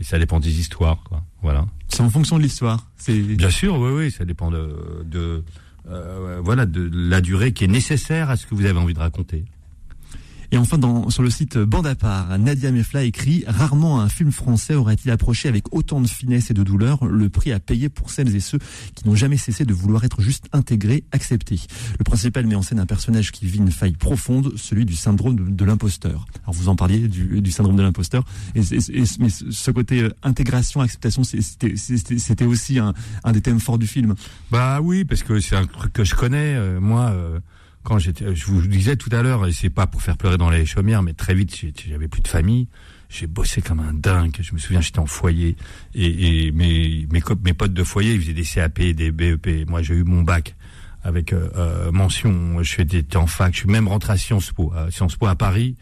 et ça dépend des histoires, quoi. Voilà. C'est en fonction de l'histoire. C'est bien sûr, oui, oui, ça dépend de, de euh, voilà, de la durée qui est nécessaire à ce que vous avez envie de raconter. Et enfin, dans, sur le site Bande à part, Nadia Mefla écrit Rarement un film français aurait-il approché avec autant de finesse et de douleur le prix à payer pour celles et ceux qui n'ont jamais cessé de vouloir être juste intégrés, acceptés. Le principal met en scène un personnage qui vit une faille profonde, celui du syndrome de, l'imposteur. Alors vous en parliez du, syndrome de l'imposteur, mais ce côté euh, intégration, acceptation, c'était aussi un, un, des thèmes forts du film. Bah oui, parce que c'est un truc que je connais, euh, moi. Euh quand j'étais, je vous disais tout à l'heure, et c'est pas pour faire pleurer dans les chaumières, mais très vite, j'avais plus de famille. J'ai bossé comme un dingue. Je me souviens, j'étais en foyer et, et mes, mes, mes potes de foyer, ils faisaient des CAP, des BEP. Moi, j'ai eu mon bac avec euh, euh mention. Je j'étais en fac. Je suis même rentré à Sciences Po, à Sciences Po à Paris.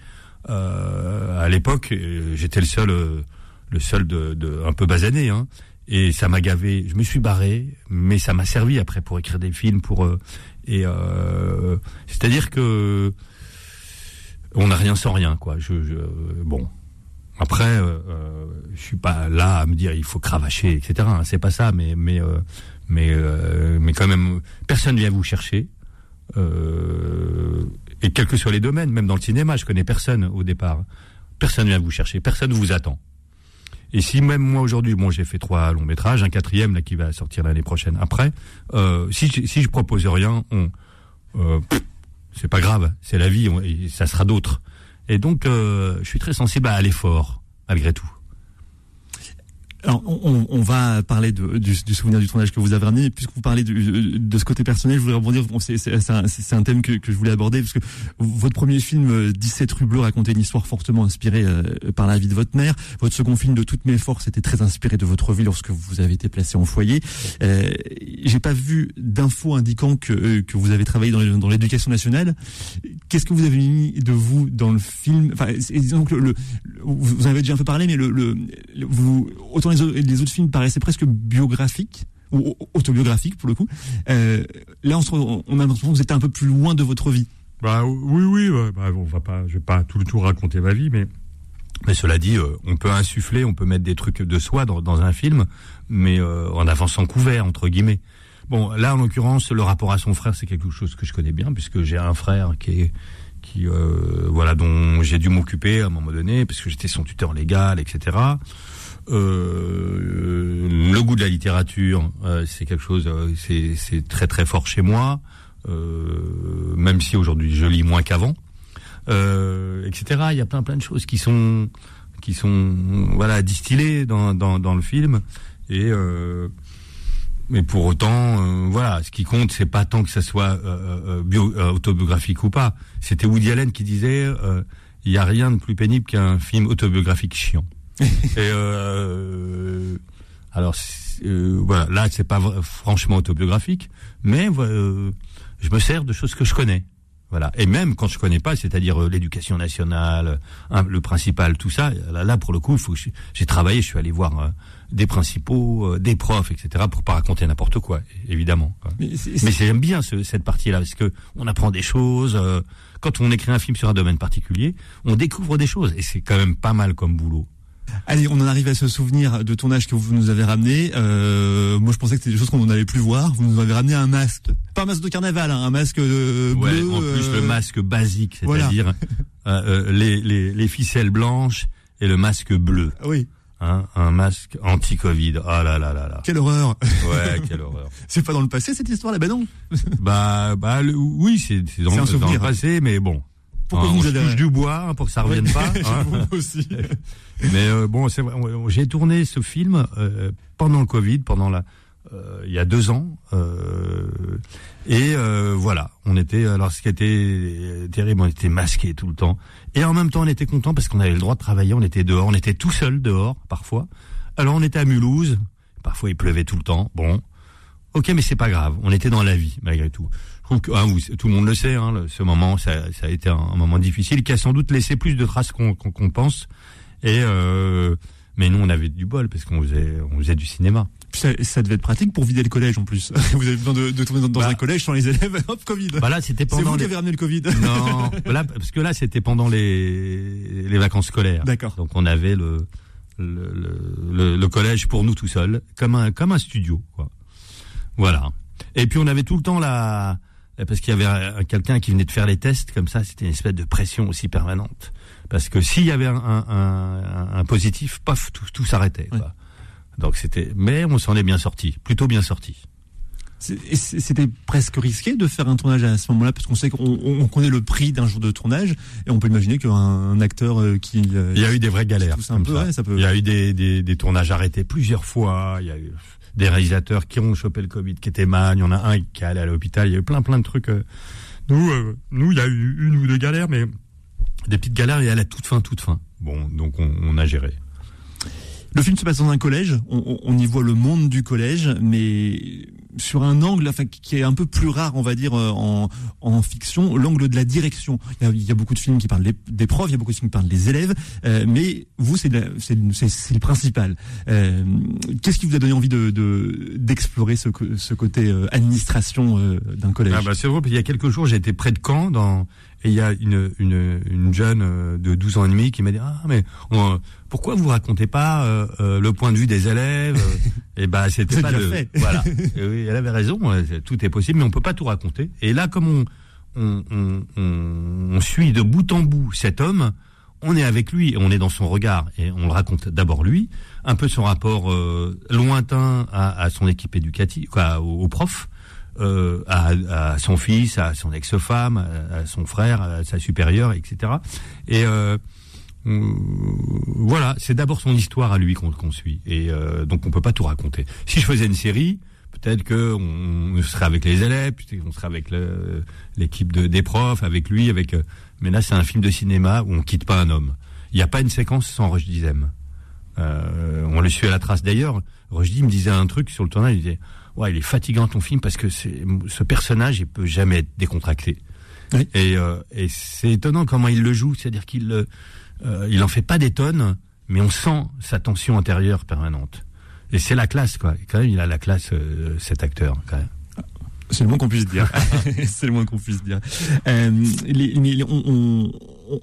Euh, à l'époque, j'étais le seul, euh, le seul de, de un peu basané. Hein, et ça m'a gavé. Je me suis barré, mais ça m'a servi après pour écrire des films, pour euh, et euh, c'est-à-dire que on n'a rien sans rien, quoi. Je, je bon. Après, euh, euh, je suis pas là à me dire il faut cravacher, etc. Hein, c'est pas ça, mais mais euh, mais euh, mais quand même, personne vient vous chercher. et quels que soient les domaines, même dans le cinéma, je connais personne au départ. Personne vient vous chercher, personne vous attend. Et si même moi aujourd'hui, bon, j'ai fait trois longs métrages, un quatrième là qui va sortir l'année prochaine. Après, euh, si si je propose rien, on, euh, c'est pas grave, c'est la vie, ça sera d'autres. Et donc, euh, je suis très sensible à l'effort malgré tout. Alors, on, on, va parler de, du, du, souvenir du tournage que vous avez ramené. Puisque vous parlez de, de ce côté personnel, je voulais rebondir. Bon, c'est un, un, thème que, que, je voulais aborder parce que votre premier film, 17 rue Bleue, racontait une histoire fortement inspirée euh, par la vie de votre mère. Votre second film, De toutes mes forces, était très inspiré de votre vie lorsque vous avez été placé en foyer. Euh, J'ai pas vu d'infos indiquant que, euh, que vous avez travaillé dans l'éducation nationale. Qu'est-ce que vous avez mis de vous dans le film? Enfin, disons que le, vous en avez déjà un peu parlé, mais le, le vous autant autres films paraissaient presque biographiques ou autobiographiques pour le coup. Euh, là, on, on a l'impression que vous êtes un peu plus loin de votre vie. Bah oui, oui. Bah, on va pas, je vais pas tout le tout raconter ma vie, mais mais cela dit, euh, on peut insuffler, on peut mettre des trucs de soi dans, dans un film, mais euh, en avançant couvert entre guillemets. Bon, là en l'occurrence, le rapport à son frère, c'est quelque chose que je connais bien puisque j'ai un frère qui est qui voilà dont j'ai dû m'occuper à un moment donné parce que j'étais son tuteur légal, etc. Euh, le goût de la littérature, euh, c'est quelque chose, euh, c'est très très fort chez moi, même si aujourd'hui je lis moins qu'avant, etc. Il y a plein plein de choses qui sont qui sont voilà distillées dans, dans, dans le film et mais pour autant, voilà, ce qui compte, c'est pas tant que ça soit bio, autobiographique ou pas. C'était Woody Allen qui disait, il y a rien de plus pénible qu'un film autobiographique chiant. Et euh, alors euh, voilà, là c'est pas franchement autobiographique, mais euh, je me sers de choses que je connais. Voilà. Et même quand je connais pas, c'est-à-dire euh, l'éducation nationale, hein, le principal, tout ça, là, là pour le coup, j'ai travaillé, je suis allé voir euh, des principaux, des profs, etc. pour pas raconter n'importe quoi, évidemment. Mais, j'aime bien ce, cette partie-là parce que on apprend des choses. quand on écrit un film sur un domaine particulier, on découvre des choses et c'est quand même pas mal comme boulot. Allez, on en arrive à ce souvenir de tournage que vous nous avez ramené. Euh, moi, je pensais que c'était des choses qu'on n'en avait plus voir. Vous nous avez ramené un masque, pas un masque de carnaval, hein, un masque euh, bleu. en plus, le euh, masque basique, c'est-à-dire les, les, les ficelles blanches et le masque bleu. Oui. Hein, un masque anti-Covid. Ah là là là là. Quelle horreur. Ouais, quelle horreur. c'est pas dans le passé cette histoire-là, ben non. bah bah oui, c'est dans, dans, le passé, mais bon. Pourquoi vous touche du bois hein, pour que ça revienne pas. Hein. aussi. Mais euh, bon, c'est J'ai tourné ce film euh, pendant le Covid, pendant la, euh, il y a deux ans, et voilà, on était. Alors, ce qui était terrible, on était masqués tout le temps, et en même temps, on était content parce qu'on avait le droit de travailler. On était dehors, on était tout seul dehors parfois. Alors, on était à Mulhouse. Parfois, il pleuvait tout le temps. Bon, ok, mais c'est pas grave. On était dans la vie malgré tout. Hein, tout le monde le sait, hein, ce moment, ça, ça, a été un, moment difficile qui a sans doute laissé plus de traces qu'on pense. Et euh, Mais nous, on avait du bol parce qu'on faisait, on faisait du cinéma. Ça, ça, devait être pratique pour vider le collège en plus. vous avez besoin de, de tourner dans, bah, un collège sans les élèves, hop, Covid. Bah là, c'était pendant. C'est vous les... qui avez ramené le Covid. Non, là, parce que là, c'était pendant les, les vacances scolaires. D'accord. Donc on avait le le, le, le, collège pour nous tout seuls, comme un, comme un studio. Quoi. Voilà. Et puis on avait tout le temps la... Parce qu'il y avait quelqu'un qui venait de faire les tests, comme ça, c'était une espèce de pression aussi permanente. Parce que s'il y avait un, un, un, positif, paf, tout, tout s'arrêtait. Ouais. Donc c'était, mais on s'en est bien sorti, plutôt bien sorti. C'était presque risqué de faire un tournage à ce moment-là, parce qu'on sait qu'on connaît le prix d'un jour de tournage, et on peut imaginer qu'un acteur euh, qui... Euh, il y a eu des vraies galères. Un peu, ça. Ouais, ça peut... Il y a eu des, des, des, tournages arrêtés plusieurs fois, il y a eu des réalisateurs qui ont chopé le Covid, qui étaient mal, il y en a un qui est allé à l'hôpital, il y a eu plein plein de trucs. Euh. Nous, euh, nous, il y a eu une ou deux galères, mais des petites galères et à la toute fin, toute fin. Bon, donc on, on a géré. Le film se passe dans un collège, on, on, y voit le monde du collège, mais sur un angle enfin, qui est un peu plus rare, on va dire, euh, en, en fiction, l'angle de la direction. Il y, a, il y, a, beaucoup de films qui parlent des profs, il y a beaucoup de films qui parlent des élèves, euh, mais vous, c'est le principal. Euh, Qu'est-ce qui vous a donné envie de d'explorer de, ce, ce côté euh, administration euh, d'un collège? Ah bah C'est drôle, il y a quelques jours, été près de Caen, dans, et il y a une, une, une jeune de 12 ans et demi qui m'a dit ah mais on, pourquoi vous racontez pas euh, euh, le point de vue des élèves Et ben c'était pas le fait. voilà. Et oui, elle avait raison, tout est possible, mais on peut pas tout raconter. Et là, comme on on, on, on, on suit de bout en bout cet homme, on est avec lui, on est dans son regard et on le raconte d'abord lui, un peu son rapport euh, lointain à, à, son équipe éducative, quoi, au, au prof. Euh, à, à, son fils, à son ex-femme, à, son frère, à sa supérieure, etc. Et euh, voilà, c'est d'abord son histoire à lui qu'on qu suit, et euh, donc on peut pas tout raconter. Si je faisais une série, peut-être que on serait avec les élèves, qu'on serait avec l'équipe de, des profs, avec lui, avec. Euh, mais là, c'est un film de cinéma où on quitte pas un homme. Il n'y a pas une séquence sans Roche Dizem. Euh, on le suit à la trace. D'ailleurs, Rochdy me disait un truc sur le tournage. Il disait, ouais, il est fatigant ton film parce que ce personnage, il peut jamais être décontracté. Oui. Et, euh, et c'est étonnant comment il le joue, c'est-à-dire qu'il euh, il en fait pas des tonnes, mais on sent sa tension intérieure permanente. Et c'est la classe, quoi. Quand même, il a la classe, euh, cet acteur, quand même. C'est le moins qu'on puisse dire. c'est le moins qu'on puisse dire. Euh, les, les, on, on,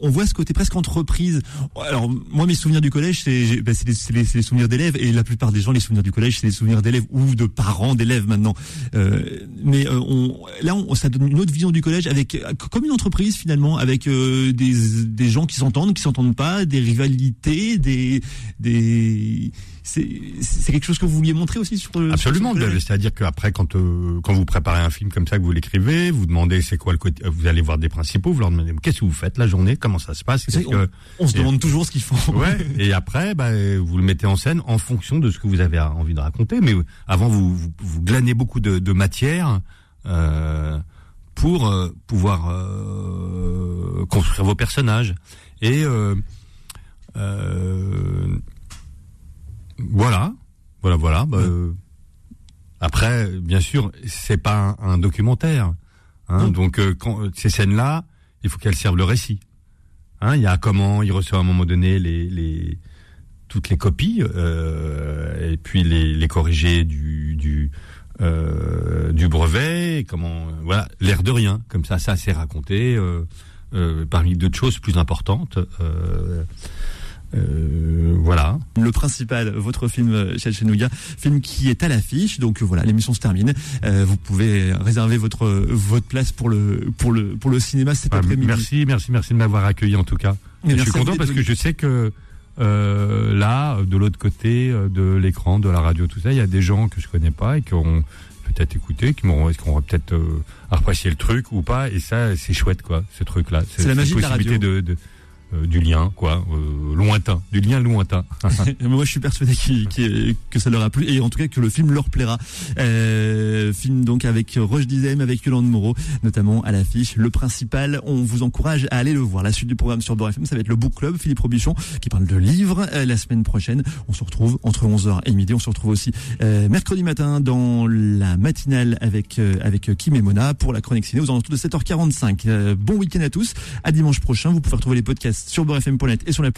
on, voit ce côté presque entreprise. Alors moi, mes souvenirs du collège, c'est ben, les, les, souvenirs d'élèves, et la plupart des gens, les souvenirs du collège, c'est les souvenirs d'élèves ou de parents d'élèves maintenant. Euh, mais euh, on, là, on, ça donne une autre vision du collège avec comme une entreprise finalement, avec euh, des, des gens qui s'entendent, qui s'entendent pas, des rivalités, des des c'est quelque chose que vous vouliez montrer aussi sur le absolument c'est-à-dire qu'après quand euh, quand vous préparez un film comme ça que vous l'écrivez vous demandez c'est quoi le côté vous allez voir des principaux vous leur demandez qu'est-ce que vous faites la journée? Comment ça se passe? On, que... on, se demande toujours ce qu'ils font. Ouais et après bah, vous le mettez en scène en fonction de ce que vous avez envie de raconter mais avant vous vous, vous glanez beaucoup de, de matière euh, pour euh, pouvoir euh, construire vos personnages. Et euh, euh, voilà, voilà, voilà. Bah, euh, après, bien sûr, c'est pas un, un documentaire, hein, donc euh, quand, ces scènes-là, il faut qu'elles servent le récit. Hein, il y a comment il reçoit à un moment donné les, les toutes les copies euh, et puis les, les corriger du du, euh, du brevet. Comment voilà, l'air de rien, comme ça, ça c'est raconté. parmi d'autres choses plus importantes. Euh, voilà. Le principal, votre film Chenouya, film qui est à l'affiche. Donc voilà, l'émission se termine. Euh, vous pouvez réserver votre votre place pour le pour le pour le cinéma cet ah, après-midi. Merci, merci, merci de m'avoir accueilli en tout cas. je suis content parce que je sais que euh, là, de l'autre côté euh, de l'écran, de la radio, tout ça, il y a des gens que je connais pas et qui auront peut-être écouté, qui m'auront, qui auront peut-être euh, apprécié le truc ou pas. Et ça, c'est chouette, quoi, ce truc-là. C'est la magie de la radio. De, de, euh, du lien, quoi, euh, lointain, du lien lointain. Moi, je suis persuadé qu qu que ça leur a plu et en tout cas que le film leur plaira. Euh, film donc avec Roche Dizem, avec Yolande Moreau, notamment à l'affiche. Le principal, on vous encourage à aller le voir. La suite du programme sur Beurre ça va être le Book Club, Philippe Robichon, qui parle de livres. Euh, la semaine prochaine, on se retrouve entre 11h et midi. On se retrouve aussi mercredi matin dans la matinale avec avec Kim et Mona pour la chronique ciné aux alentours de 7h45. bon week-end à tous. À dimanche prochain. Vous pouvez retrouver les podcasts sur beurrefm.net et sur la